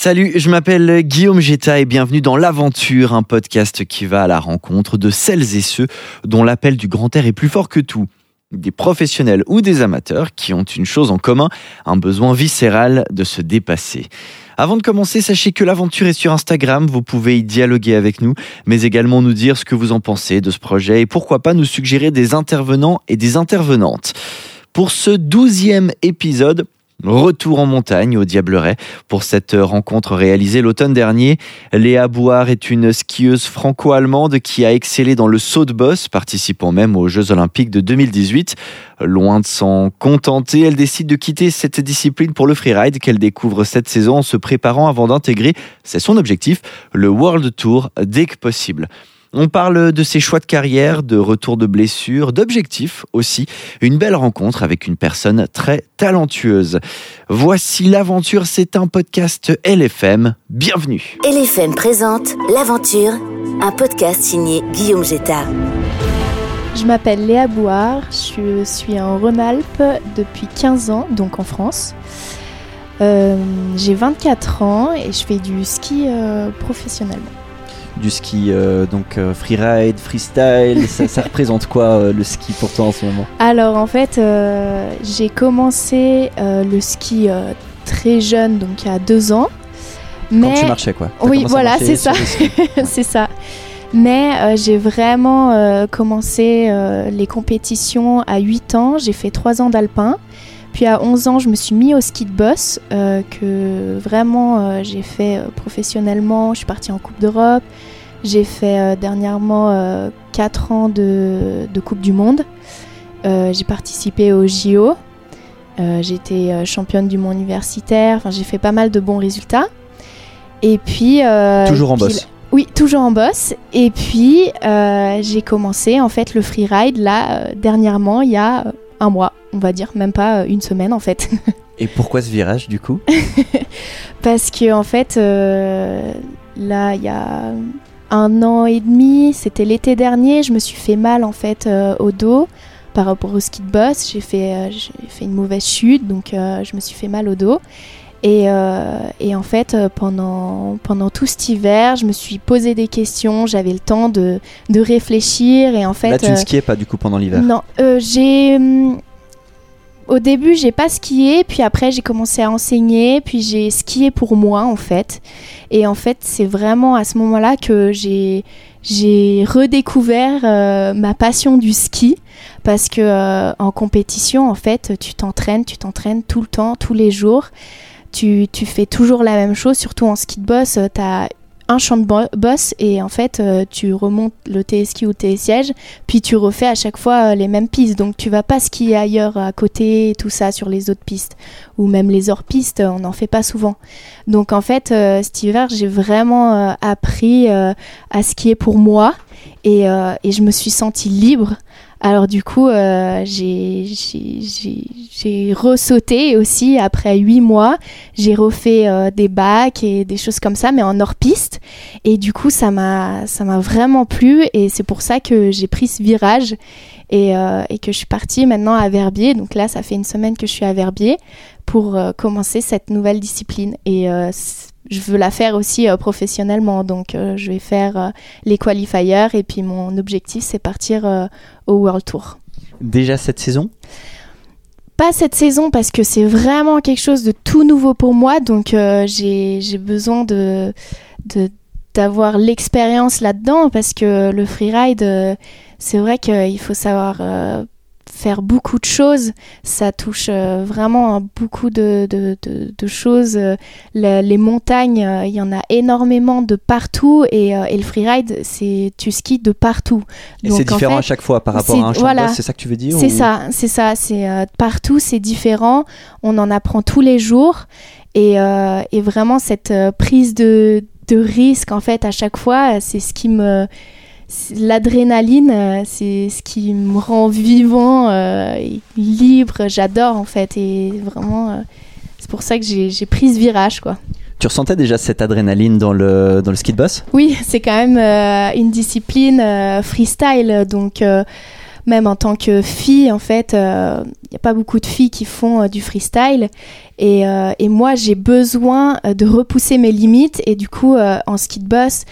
Salut, je m'appelle Guillaume Geta et bienvenue dans L'Aventure, un podcast qui va à la rencontre de celles et ceux dont l'appel du grand air est plus fort que tout. Des professionnels ou des amateurs qui ont une chose en commun, un besoin viscéral de se dépasser. Avant de commencer, sachez que l'aventure est sur Instagram, vous pouvez y dialoguer avec nous, mais également nous dire ce que vous en pensez de ce projet et pourquoi pas nous suggérer des intervenants et des intervenantes. Pour ce douzième épisode, Retour en montagne au Diableret pour cette rencontre réalisée l'automne dernier. Léa Bouard est une skieuse franco-allemande qui a excellé dans le saut de bosse, participant même aux Jeux Olympiques de 2018. Loin de s'en contenter, elle décide de quitter cette discipline pour le freeride qu'elle découvre cette saison en se préparant avant d'intégrer, c'est son objectif, le World Tour dès que possible. On parle de ses choix de carrière, de retour de blessures, d'objectifs aussi. Une belle rencontre avec une personne très talentueuse. Voici l'aventure, c'est un podcast LFM. Bienvenue. LFM présente L'aventure, un podcast signé Guillaume Jetta. Je m'appelle Léa Bouard, je suis en Rhône-Alpes depuis 15 ans, donc en France. Euh, j'ai 24 ans et je fais du ski euh, professionnellement du ski euh, donc euh, freeride, freestyle. ça, représente quoi euh, le ski pour toi en ce moment? Alors en fait, j'ai commencé le ski très jeune, donc il y a deux ans. Mais... Quand tu marchais quoi Oui, voilà, c'est ça. c'est ça. Mais j'ai vraiment commencé les compétitions à 8 ans. J'ai fait 3 ans d'alpin. Puis à 11 ans, je me suis mis au ski de boss, que vraiment j'ai fait professionnellement. Je suis partie en Coupe d'Europe. J'ai fait euh, dernièrement 4 euh, ans de, Coupe du Monde. Euh, j'ai participé au JO. J'étais championne du monde universitaire. Enfin, j'ai fait pas mal de bons résultats. Et puis. toujours en boss. Oui, toujours en boss. Et puis, j'ai commencé en fait le freeride là, dernièrement, il y a un mois, on va dire, même pas une semaine en fait. Et pourquoi ce virage du coup? Parce que en fait, là, il y a un an et demi, c'était l'été dernier, je me suis fait mal en fait euh, au dos par rapport au ski de boss. J'ai fait, euh, fait une mauvaise chute, donc euh, je me suis fait mal au dos. Et, et en fait, pendant, pendant tout cet hiver, je me suis posé des questions, j'avais le temps de, de, réfléchir. Et en fait, Là, tu ne skiais pas du coup pendant l'hiver Non, j'ai hum, au début, j'ai pas skié, puis après j'ai commencé à enseigner, puis j'ai skié pour moi en fait. Et en fait, c'est vraiment à ce moment-là que j'ai j'ai redécouvert euh, ma passion du ski parce que euh, en compétition, en fait, tu t'entraînes, tu t'entraînes tout le temps, tous les jours. Tu, fais toujours la même chose, surtout en ski de boss, tu as un champ de boss et en fait euh, tu remontes le TSQ ou le siège puis tu refais à chaque fois euh, les mêmes pistes. Donc tu vas pas skier ailleurs à côté tout ça sur les autres pistes ou même les hors pistes on n'en fait pas souvent. Donc en fait euh, cet hiver j'ai vraiment appris à skier pour moi et, et je me suis sentie libre alors du coup, euh, j'ai ressauté aussi après huit mois. J'ai refait euh, des bacs et des choses comme ça, mais en hors-piste. Et du coup, ça m'a vraiment plu et c'est pour ça que j'ai pris ce virage et, euh, et, que je suis partie maintenant à Verbier. Donc là, ça fait une semaine que je suis à Verbier pour euh, commencer cette nouvelle discipline. Et euh, je veux la faire aussi euh, professionnellement. Donc, euh, je vais faire euh, les qualifiers et puis mon objectif, c'est partir au World Tour. Déjà cette saison? Pas cette saison parce que c'est vraiment quelque chose de tout nouveau pour moi. Donc, j'ai besoin de, d'avoir l'expérience là-dedans parce que le freeride, c'est vrai qu'il faut savoir faire beaucoup de choses. Ça touche euh, vraiment à beaucoup de, de, choses. Euh, les montagnes, euh, il y en a énormément de partout et, le freeride, c'est tu skis de partout. Et c'est différent à chaque fois par rapport à un champ c'est ça que tu veux dire C'est ça, c'est ça. C'est partout, c'est différent. On en apprend tous les jours et, et vraiment cette prise de, de risque en fait à chaque fois, c'est ce qui me l'adrénaline, euh, c'est ce qui me rend vivant, euh, et libre. J'adore en fait. Et vraiment, euh, c'est pour ça que j'ai pris ce virage. quoi. Tu ressentais déjà cette adrénaline dans le, dans le ski de boss? Oui, c'est quand même une discipline freestyle. Donc même en tant que fille, en fait, il n'y a pas beaucoup de filles qui font du freestyle. Et, et moi, j'ai besoin de repousser mes limites. Et du coup, en ski de boss,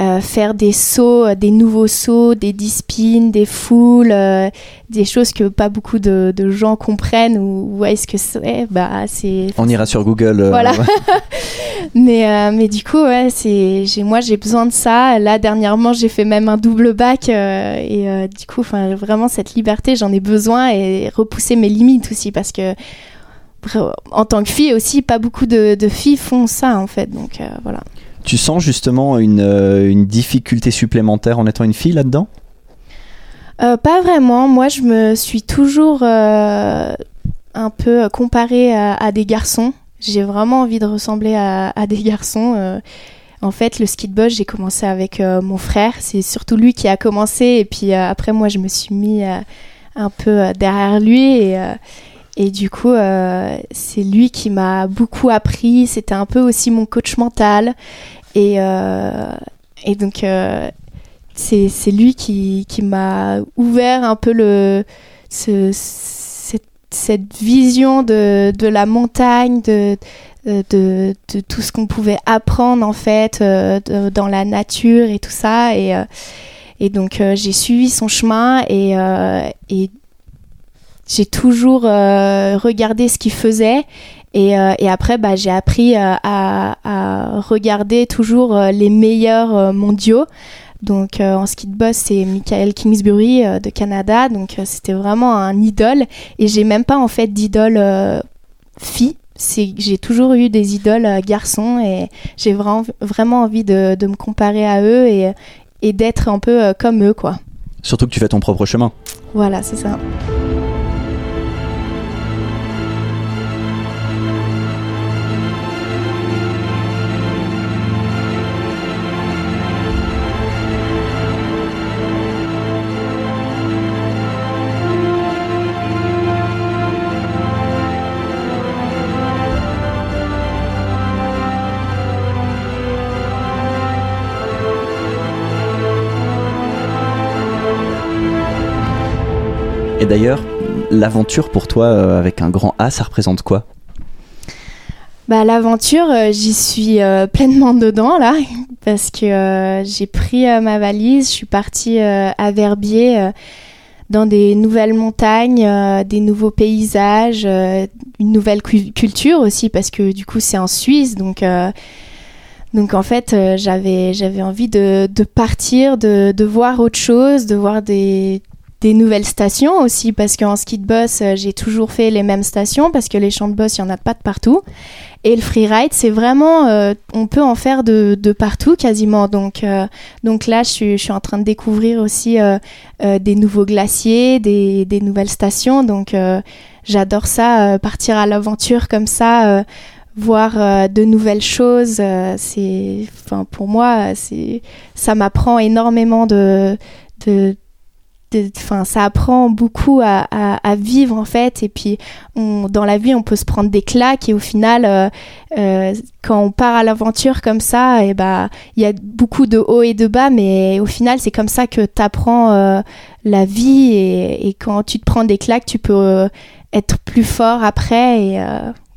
euh, faire des sauts, euh, des nouveaux sauts, des dispines, des foules, euh, des choses que pas beaucoup de, gens comprennent ou, est-ce que c'est bah c'est on ira sur Google voilà. mais mais du coup ouais c'est j'ai moi j'ai besoin de ça. Là dernièrement j'ai fait même un double bac et du coup enfin vraiment cette liberté j'en ai besoin et repousser mes limites aussi parce que en tant que fille aussi pas beaucoup de, de filles font ça en fait. Donc voilà tu sens justement une, euh, une difficulté supplémentaire en étant une fille là-dedans? Euh, Pas vraiment. Moi, je me suis toujours euh, un peu comparée à, des garçons. J'ai vraiment envie de ressembler à, des garçons. en fait, le ski de boss, j'ai commencé avec mon frère. C'est surtout lui qui a commencé. Et puis après, moi, je me suis mis un peu derrière lui. Et du coup, c'est lui qui m'a beaucoup appris. C'était un peu aussi mon coach mental. Et, euh, et donc, euh, c'est lui qui, qui m'a ouvert un peu le, ce, cette, cette, vision de, de, la montagne, de, de, de tout ce qu'on pouvait apprendre en fait dans la nature et tout ça. Et, et donc, j'ai suivi son chemin et, et j'ai toujours regardé ce qu'il faisait et, euh, et après, bah, j'ai appris euh, à, à, regarder toujours euh, les meilleurs mondiaux. Donc en ski de boss, c'est Michael Kingsbury de Canada. Donc c'était vraiment un idole. Et j'ai même pas en fait d'idole fille. J'ai toujours eu des idoles garçons et j'ai vraiment, vraiment envie de, de, me comparer à eux et, et d'être un peu comme eux. quoi. Surtout que tu fais ton propre chemin. Voilà, c'est ça. D'ailleurs, l'aventure pour toi euh, avec un grand A, ça représente quoi? Bah, L'aventure, euh, j'y suis euh, pleinement dedans là, parce que j'ai pris ma valise, je suis partie à Verbier dans des nouvelles montagnes, des nouveaux paysages, une nouvelle culture aussi, parce que du coup c'est en Suisse, donc... Donc en fait, j'avais j'avais envie de, partir, de, voir autre chose, de voir des, des nouvelles stations aussi parce qu'en ski de boss euh, j'ai toujours fait les mêmes stations parce que les champs de boss il y en a pas de partout. Et le freeride c'est vraiment euh, on peut en faire de, de partout quasiment. Donc euh, donc là je suis, je suis en train de découvrir aussi des nouveaux glaciers des, des nouvelles stations. Donc j'adore ça partir à l'aventure comme ça voir de nouvelles choses c'est enfin pour moi c'est ça m'apprend énormément de, de enfin ça apprend beaucoup à, à, vivre en fait. Et puis on, dans la vie on peut se prendre des claques et au final euh, euh, quand on part à l'aventure comme ça et eh bah il y a beaucoup de hauts et de bas mais au final c'est comme ça que tu apprends euh, la vie. Et, et, quand tu te prends des claques tu peux être plus fort après et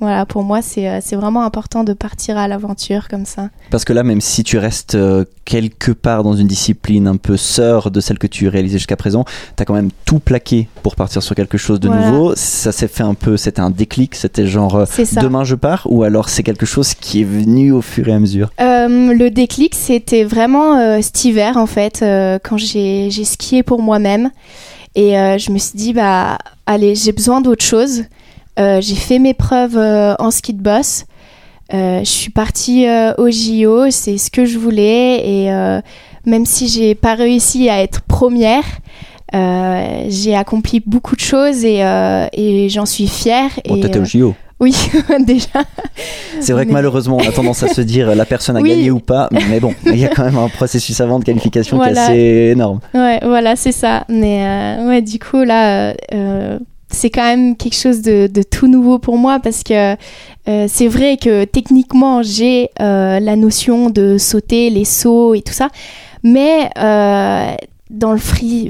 voilà, pour moi, euh, c'est vraiment important de partir à l'aventure comme ça. Parce que là, même si tu restes euh, quelque part dans une discipline un peu sœur de celle que tu réalisais jusqu'à présent, tu as quand même tout plaqué pour partir sur quelque chose de nouveau. Ça s'est fait un peu, c'était un déclic, c'était genre euh, demain je pars, ou alors c'est quelque chose qui est venu au fur et à mesure? Le déclic, c'était vraiment cet hiver en fait, quand j'ai skié pour moi-même. Et je me suis dit, bah, allez, j'ai besoin d'autre chose. Euh, j'ai fait mes preuves euh, en ski de boss. Euh, je suis partie au JO, c'est ce que je voulais et même si j'ai pas réussi à être première, j'ai accompli beaucoup de choses et, et j'en suis fière. Bon, et, t'étais au JO oui, déjà. C'est vrai que malheureusement, on a tendance à se dire la personne a gagné ou pas, mais bon, il y a quand même un processus avant de qualification qui est assez énorme. Ouais, voilà, c'est ça. Mais ouais, du coup, là, c'est quand même quelque chose de, tout nouveau pour moi parce que euh, c'est vrai que techniquement j'ai euh, la notion de sauter les sauts et tout ça, mais euh, dans le free,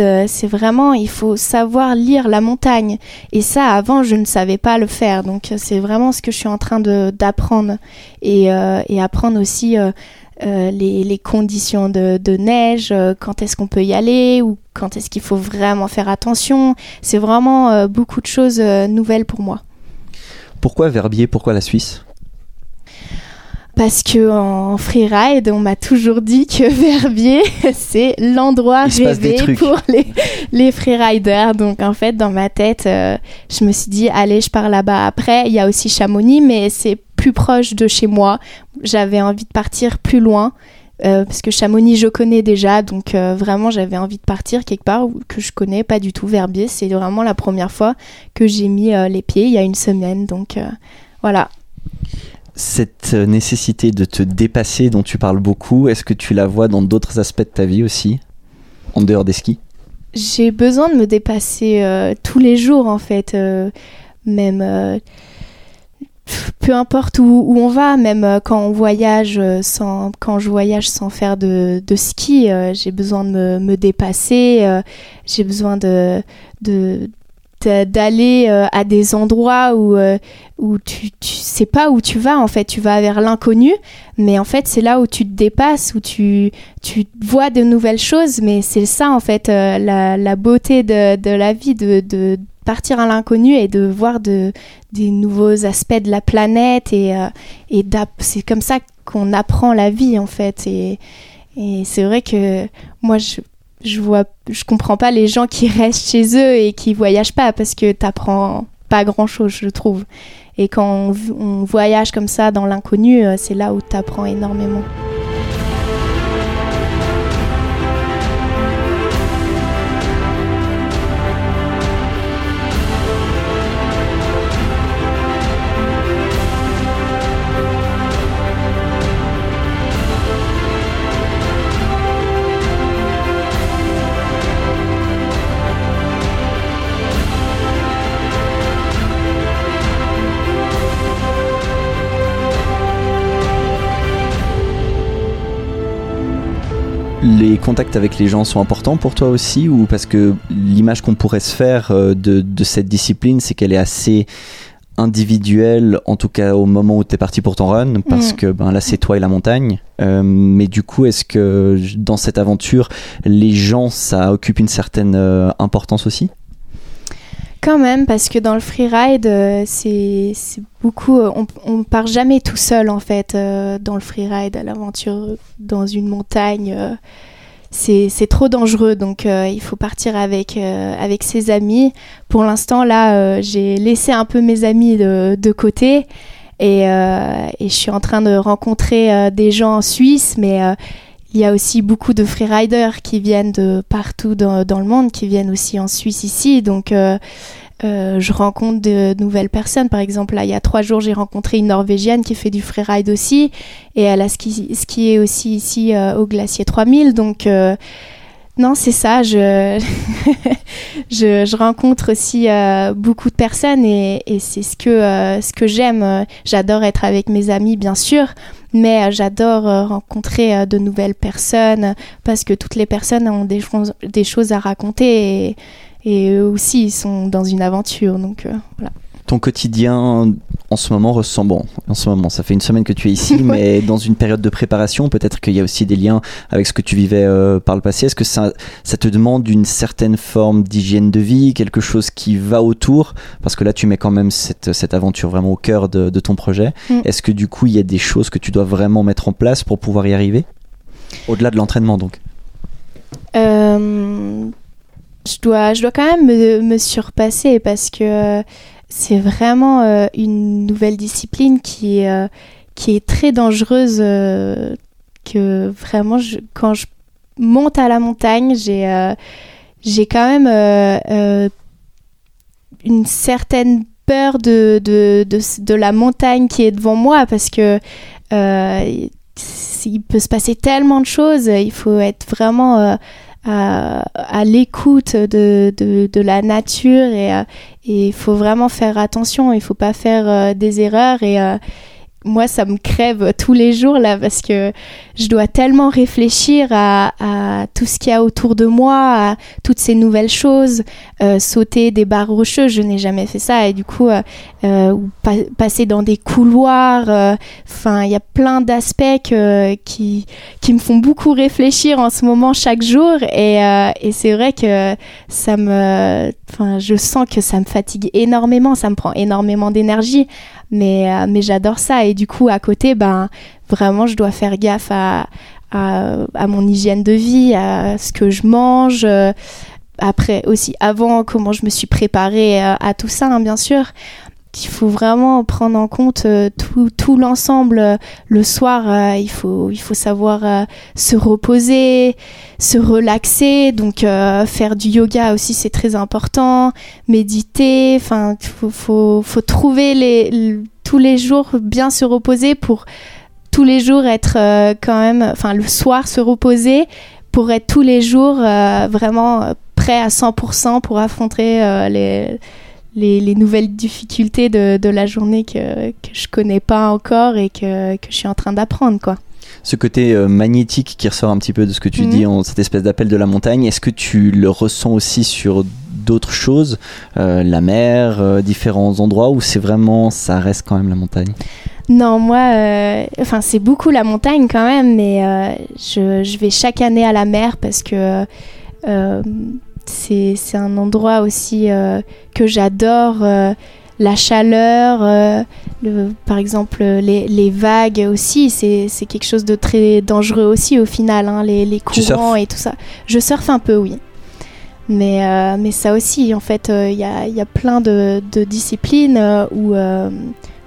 euh, c'est vraiment, il faut savoir lire la montagne. Et ça, avant, je ne savais pas le faire. Donc, c'est vraiment ce que je suis en train d'apprendre. Et, apprendre aussi les, les, conditions de, de neige, quand est-ce qu'on peut y aller, ou quand est-ce qu'il faut vraiment faire attention. C'est vraiment beaucoup de choses nouvelles pour moi. Pourquoi Verbier? Pourquoi la Suisse? Parce que en freeride, on m'a toujours dit que Verbier, c'est l'endroit rêvé pour les, les freeriders. Donc en fait, dans ma tête, euh, je me suis dit, allez, je pars là-bas. Après, il y a aussi Chamonix, mais c'est plus proche de chez moi. J'avais envie de partir plus loin. Euh, parce que Chamonix, je connais déjà, donc euh, vraiment, j'avais envie de partir quelque part que je connais pas du tout. Verbier, c'est vraiment la première fois que j'ai mis les pieds il y a une semaine, donc voilà cette nécessité de te dépasser dont tu parles beaucoup, est-ce que tu la vois dans d'autres aspects de ta vie aussi, en dehors des skis? J'ai besoin de me dépasser euh, tous les jours en fait, euh, même euh, peu importe où, on va, même quand on voyage sans, quand je voyage sans faire de, ski, j'ai besoin de me, dépasser, j'ai besoin de, d'aller euh, à des endroits où, euh, où tu, tu sais pas où tu vas en fait. Tu vas vers l'inconnu mais en fait c'est là où tu te dépasses où tu, tu vois de nouvelles choses mais c'est ça en fait euh, la, la, beauté de, de, la vie de, de partir à l'inconnu et de voir de, des nouveaux aspects de la planète et, et c'est comme ça qu'on apprend la vie en fait et, c'est vrai que moi je je vois, je comprends pas les gens qui restent chez eux et qui voyagent pas parce que t'apprends pas grand chose, je trouve. Et quand on, voyage comme ça dans l'inconnu, euh, c'est là où t'apprends énormément. Les contacts avec les gens sont importants pour toi aussi ou parce que l'image qu'on pourrait se faire euh, de, de cette discipline, c'est qu'elle est assez individuelle, en tout cas au moment où tu es parti pour ton run, parce mm. que ben, là c'est toi et la montagne. Euh, mais du coup, est-ce que dans cette aventure, les gens, ça occupe une certaine euh, importance aussi? Quand même, parce que dans le freeride, euh, c'est beaucoup. Euh, on, on part jamais tout seul en fait euh, dans le freeride, à l'aventure dans une montagne. C'est trop dangereux, donc il faut partir avec, avec ses amis. Pour l'instant, là, j'ai laissé un peu mes amis de, côté et, je suis en train de rencontrer des gens en Suisse, mais il y a aussi beaucoup de freeriders qui viennent de partout dans, le monde, qui viennent aussi en Suisse ici. Donc, euh, euh, je rencontre de nouvelles personnes. Par exemple, là, il y a trois jours, j'ai rencontré une Norvégienne qui fait du freeride aussi. Et elle a skié, aussi ici euh, au Glacier 3000. Donc, non, c'est ça. Je, rencontre aussi beaucoup de personnes et, c'est ce que, j'aime. J'adore être avec mes amis, bien sûr mais euh, j'adore euh, rencontrer euh, de nouvelles personnes parce que toutes les personnes ont des, choses à raconter et, eux aussi ils sont dans une aventure. Donc voilà ton quotidien en ce moment ressemble, bon, en ce moment, ça fait une semaine que tu es ici, mais dans une période de préparation, peut-être qu'il y a aussi des liens avec ce que tu vivais euh, par le passé. Est-ce que ça, ça te demande une certaine forme d'hygiène de vie, quelque chose qui va autour? Parce que là, tu mets quand même cette, cette aventure vraiment au cœur de, ton projet. Mm. Est-ce que du coup, il y a des choses que tu dois vraiment mettre en place pour pouvoir y arriver? Au-delà de l'entraînement, donc euh, je, dois, je dois quand même me, surpasser parce que c'est vraiment euh, une nouvelle discipline qui euh, qui est très dangereuse. Euh, que vraiment, quand je monte à la montagne, j'ai j'ai quand même une certaine peur de, de, de, de, la montagne qui est devant moi parce que il peut se passer tellement de choses. Il faut être vraiment à, à l'écoute de, de, de, la nature et il faut vraiment faire attention, il faut pas faire euh, des erreurs et, euh, moi, ça me crève tous les jours là parce que je dois tellement réfléchir à, à tout ce qu'il y a autour de moi, à toutes ces nouvelles choses, euh, sauter des barres rocheuses, je n'ai jamais fait ça et du coup, euh, euh, passer dans des couloirs. euh, Enfin, il y a plein d'aspects qui qui me font beaucoup réfléchir en ce moment chaque jour et, euh, et c'est vrai que ça me, je sens que ça me fatigue énormément, ça me prend énormément d'énergie mais, euh, mais j'adore ça. Et du coup, à côté, ben, vraiment, je dois faire gaffe à, à, à mon hygiène de vie, à ce que je mange. euh, après aussi, avant, comment je me suis préparée euh, à tout ça, hein, bien sûr. Qu'il faut vraiment prendre en compte euh, tout, l'ensemble. Euh, Le soir, euh, il, faut, il savoir se reposer, se relaxer. Donc, faire du yoga aussi, c'est très important méditer, enfin, faut, faut, trouver tous les jours bien se reposer pour tous les jours être quand même, enfin, le soir se reposer pour être tous les jours vraiment prêt à 100% pour affronter les, les, les nouvelles difficultés de, de la journée que, que je connais pas encore et que, que je suis en train d'apprendre, quoi. Ce côté euh, magnétique qui ressort un petit peu de ce que tu Mhm. dis, en, cette espèce d'appel de la montagne, est-ce que tu le ressens aussi sur d'autres choses, euh, la mer, euh, différents endroits, ou c'est vraiment, ça reste quand même la montagne? Non, moi, enfin, c'est beaucoup la montagne quand même, mais je, je vais chaque année à la mer parce que c'est un endroit aussi euh, que j'adore. euh, la chaleur, euh, le, par exemple, les, les vagues aussi, c'est quelque chose de très dangereux aussi au final, hein, les, courants et tout ça. Je surfe un peu, oui. Mais, euh, mais ça aussi, en fait, euh, il y, a, il y a plein de, de disciplines euh, où,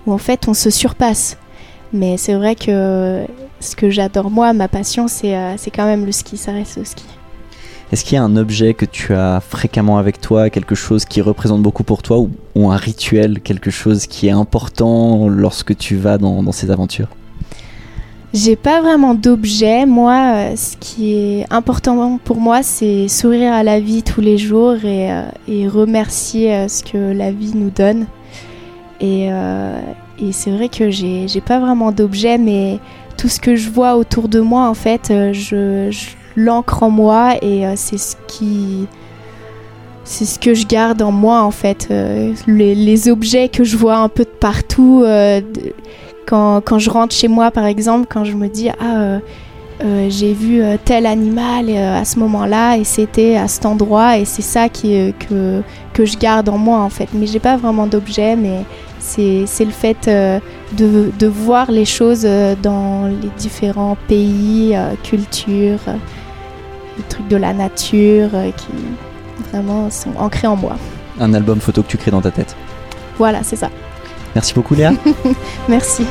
où en fait on se surpasse. Mais c'est vrai que ce que j'adore moi, ma passion, c'est quand même le ski, ça reste le ski. Est-ce qu'il y a un objet que tu as fréquemment avec toi, quelque chose qui représente beaucoup pour toi, ou, un rituel, quelque chose qui est important lorsque tu vas dans, ces aventures? J'ai pas vraiment d'objet. Moi, euh, ce qui est important pour moi, c'est sourire à la vie tous les jours et, euh, remercier euh, ce que la vie nous donne. Et, c'est vrai que j'ai pas vraiment d'objet, mais tout ce que je vois autour de moi, en fait, je, je l'ancre en moi et euh, c'est ce qui. C'est ce que je garde en moi en fait. Euh, les, objets que je vois un peu de partout, euh, quand, quand je rentre chez moi par exemple, quand je me dis ah j'ai vu tel animal à ce moment-là et c'était à cet endroit et c'est ça qui, que, que je garde en moi en fait. Mais j'ai pas vraiment d'objet, mais c'est le fait de, de voir les choses dans les différents pays, cultures, les trucs de la nature euh, qui vraiment sont ancrés en moi. Un album photo que tu crées dans ta tête. Voilà, c'est ça. Merci beaucoup Léa. Merci.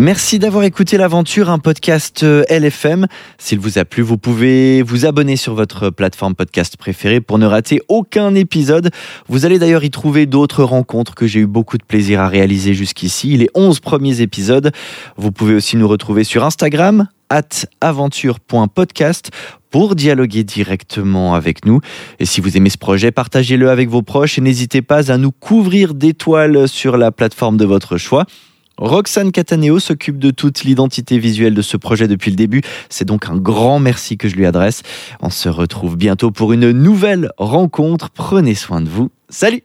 Merci d'avoir écouté l'aventure, un podcast euh, LFM. S'il vous a plu, vous pouvez vous abonner sur votre plateforme podcast préférée pour ne rater aucun épisode. Vous allez d'ailleurs y trouver d'autres rencontres que j'ai eu beaucoup de plaisir à réaliser jusqu'ici, les 11 premiers épisodes. Vous pouvez aussi nous retrouver sur Instagram, at aventure.podcast pour dialoguer directement avec nous. Et si vous aimez ce projet, partagez-le avec vos proches et n'hésitez pas à nous couvrir d'étoiles sur la plateforme de votre choix. Roxane Cataneo s'occupe de toute l'identité visuelle de ce projet depuis le début. C'est donc un grand merci que je lui adresse. On se retrouve bientôt pour une nouvelle rencontre. Prenez soin de vous. Salut